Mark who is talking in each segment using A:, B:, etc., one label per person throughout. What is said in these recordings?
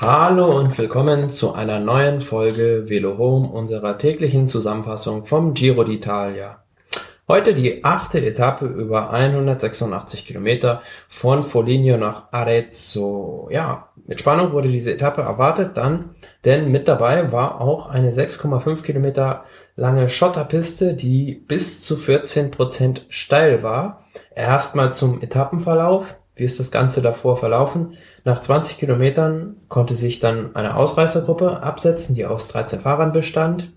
A: Hallo und willkommen zu einer neuen Folge Velo Home unserer täglichen Zusammenfassung vom Giro d'Italia. Heute die achte Etappe über 186 Kilometer von Foligno nach Arezzo. Ja, mit Spannung wurde diese Etappe erwartet dann, denn mit dabei war auch eine 6,5 Kilometer lange Schotterpiste, die bis zu 14 Prozent steil war. Erstmal zum Etappenverlauf. Wie ist das Ganze davor verlaufen? Nach 20 Kilometern konnte sich dann eine Ausreißergruppe absetzen, die aus 13 Fahrern bestand.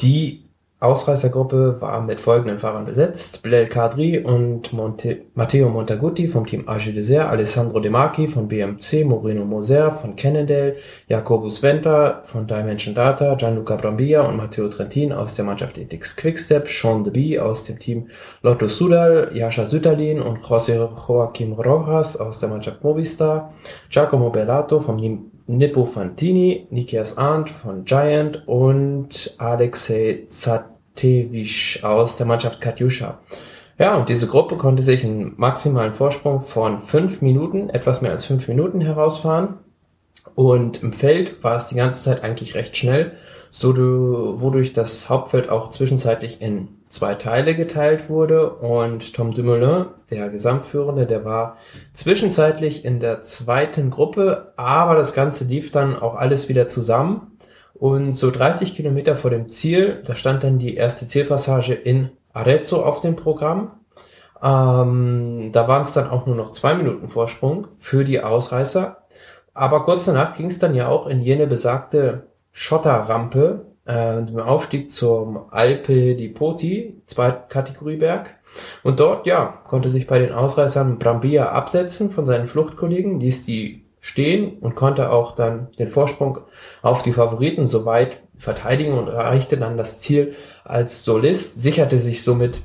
A: Die Ausreißergruppe war mit folgenden Fahrern besetzt. Bilal Kadri und Monte Matteo Montaguti vom Team AG Desert, Alessandro De Marchi von BMC, Moreno Moser von Cannondale, Jacobus Venter von Dimension Data, Gianluca Brambilla und Matteo Trentin aus der Mannschaft Ethics Quickstep, Sean Deby aus dem Team Lotto Sudal, Jascha Sütterlin und José Joaquim Rojas aus der Mannschaft Movistar, Giacomo Bellato vom Nippo Fantini, Nikias Arndt von Giant und Alexei Zatevic aus der Mannschaft Katjuscha. Ja, und diese Gruppe konnte sich einen maximalen Vorsprung von fünf Minuten, etwas mehr als fünf Minuten herausfahren. Und im Feld war es die ganze Zeit eigentlich recht schnell, so wodurch das Hauptfeld auch zwischenzeitlich in zwei Teile geteilt wurde und Tom Dumoulin, der Gesamtführende, der war zwischenzeitlich in der zweiten Gruppe, aber das Ganze lief dann auch alles wieder zusammen und so 30 Kilometer vor dem Ziel, da stand dann die erste Zielpassage in Arezzo auf dem Programm. Ähm, da waren es dann auch nur noch zwei Minuten Vorsprung für die Ausreißer. Aber kurz danach ging es dann ja auch in jene besagte Schotterrampe, äh, dem Aufstieg zum Alpe di Poti, Zweitkategorieberg. Und dort, ja, konnte sich bei den Ausreißern Brambilla absetzen von seinen Fluchtkollegen, ließ die stehen und konnte auch dann den Vorsprung auf die Favoriten soweit verteidigen und erreichte dann das Ziel als Solist, sicherte sich somit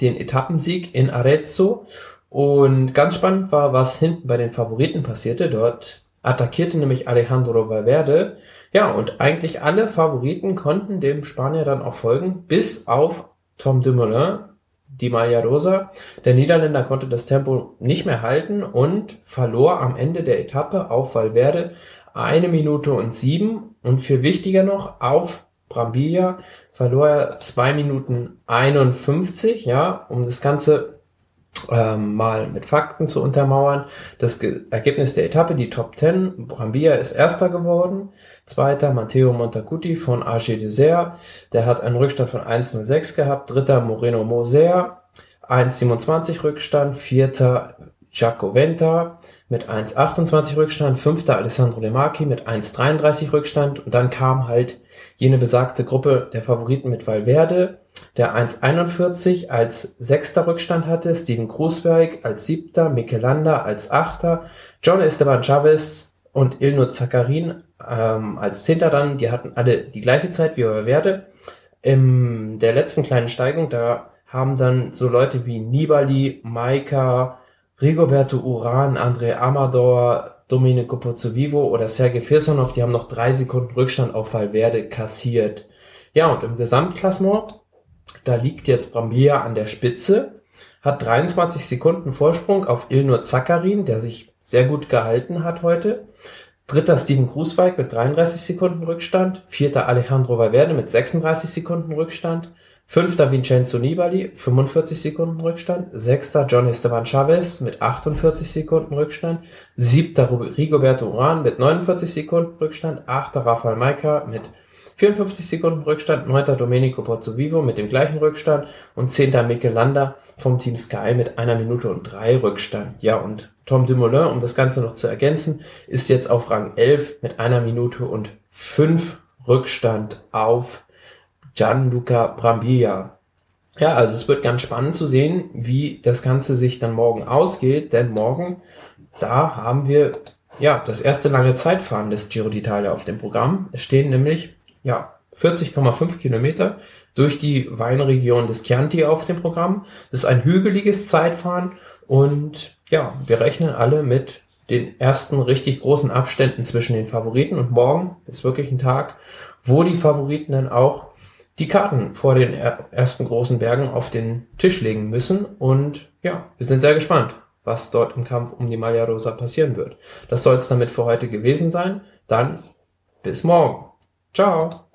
A: den Etappensieg in Arezzo. Und ganz spannend war, was hinten bei den Favoriten passierte. Dort attackierte nämlich Alejandro Valverde, ja, und eigentlich alle Favoriten konnten dem Spanier dann auch folgen, bis auf Tom Dumoulin, die Maglia Rosa. Der Niederländer konnte das Tempo nicht mehr halten und verlor am Ende der Etappe auf Valverde eine Minute und sieben und viel wichtiger noch auf Brambilla verlor er zwei Minuten 51, ja, um das Ganze ähm, mal mit Fakten zu untermauern. Das Ge Ergebnis der Etappe, die Top 10. Brambilla ist Erster geworden. Zweiter Matteo Montacuti von AG Desert. Der hat einen Rückstand von 1,06 gehabt. Dritter Moreno Moser. 1,27 Rückstand. Vierter Jaco Venta mit 1,28 Rückstand. Fünfter Alessandro De Marchi mit 1,33 Rückstand. Und dann kam halt jene besagte Gruppe der Favoriten mit Valverde der 1,41 als sechster Rückstand hatte, Steven Krusberg als siebter, Mikelanda als achter, John Esteban Chavez und Ilno Zakarin ähm, als zehnter dann, die hatten alle die gleiche Zeit wie Werde. In der letzten kleinen Steigung, da haben dann so Leute wie Nibali, Maika, Rigoberto Uran, André Amador, Domenico Pozzovivo oder Sergei Firsonov, die haben noch drei Sekunden Rückstand auf Valverde kassiert. Ja, und im Gesamtklassement da liegt jetzt Brambilla an der Spitze, hat 23 Sekunden Vorsprung auf Ilnur Zakarin, der sich sehr gut gehalten hat heute. Dritter Steven Grußweig mit 33 Sekunden Rückstand. Vierter Alejandro Valverde mit 36 Sekunden Rückstand. Fünfter Vincenzo Nibali, 45 Sekunden Rückstand. Sechster John Esteban Chavez mit 48 Sekunden Rückstand. Siebter Rigoberto Uran mit 49 Sekunden Rückstand. Achter Rafael Maika mit 54 Sekunden Rückstand, 9. Domenico Pozzovivo mit dem gleichen Rückstand und 10. Mikel Landa vom Team Sky mit einer Minute und drei Rückstand. Ja, und Tom Dumoulin, um das Ganze noch zu ergänzen, ist jetzt auf Rang 11 mit einer Minute und fünf Rückstand auf Gianluca Brambilla. Ja, also es wird ganz spannend zu sehen, wie das Ganze sich dann morgen ausgeht, denn morgen, da haben wir ja das erste lange Zeitfahren des Giro d'Italia auf dem Programm. Es stehen nämlich ja, 40,5 Kilometer durch die Weinregion des Chianti auf dem Programm. Das ist ein hügeliges Zeitfahren und ja, wir rechnen alle mit den ersten richtig großen Abständen zwischen den Favoriten und morgen ist wirklich ein Tag, wo die Favoriten dann auch die Karten vor den ersten großen Bergen auf den Tisch legen müssen und ja, wir sind sehr gespannt. was dort im Kampf um die Maglia Rosa passieren wird. Das soll es damit für heute gewesen sein. Dann bis morgen. Ciao.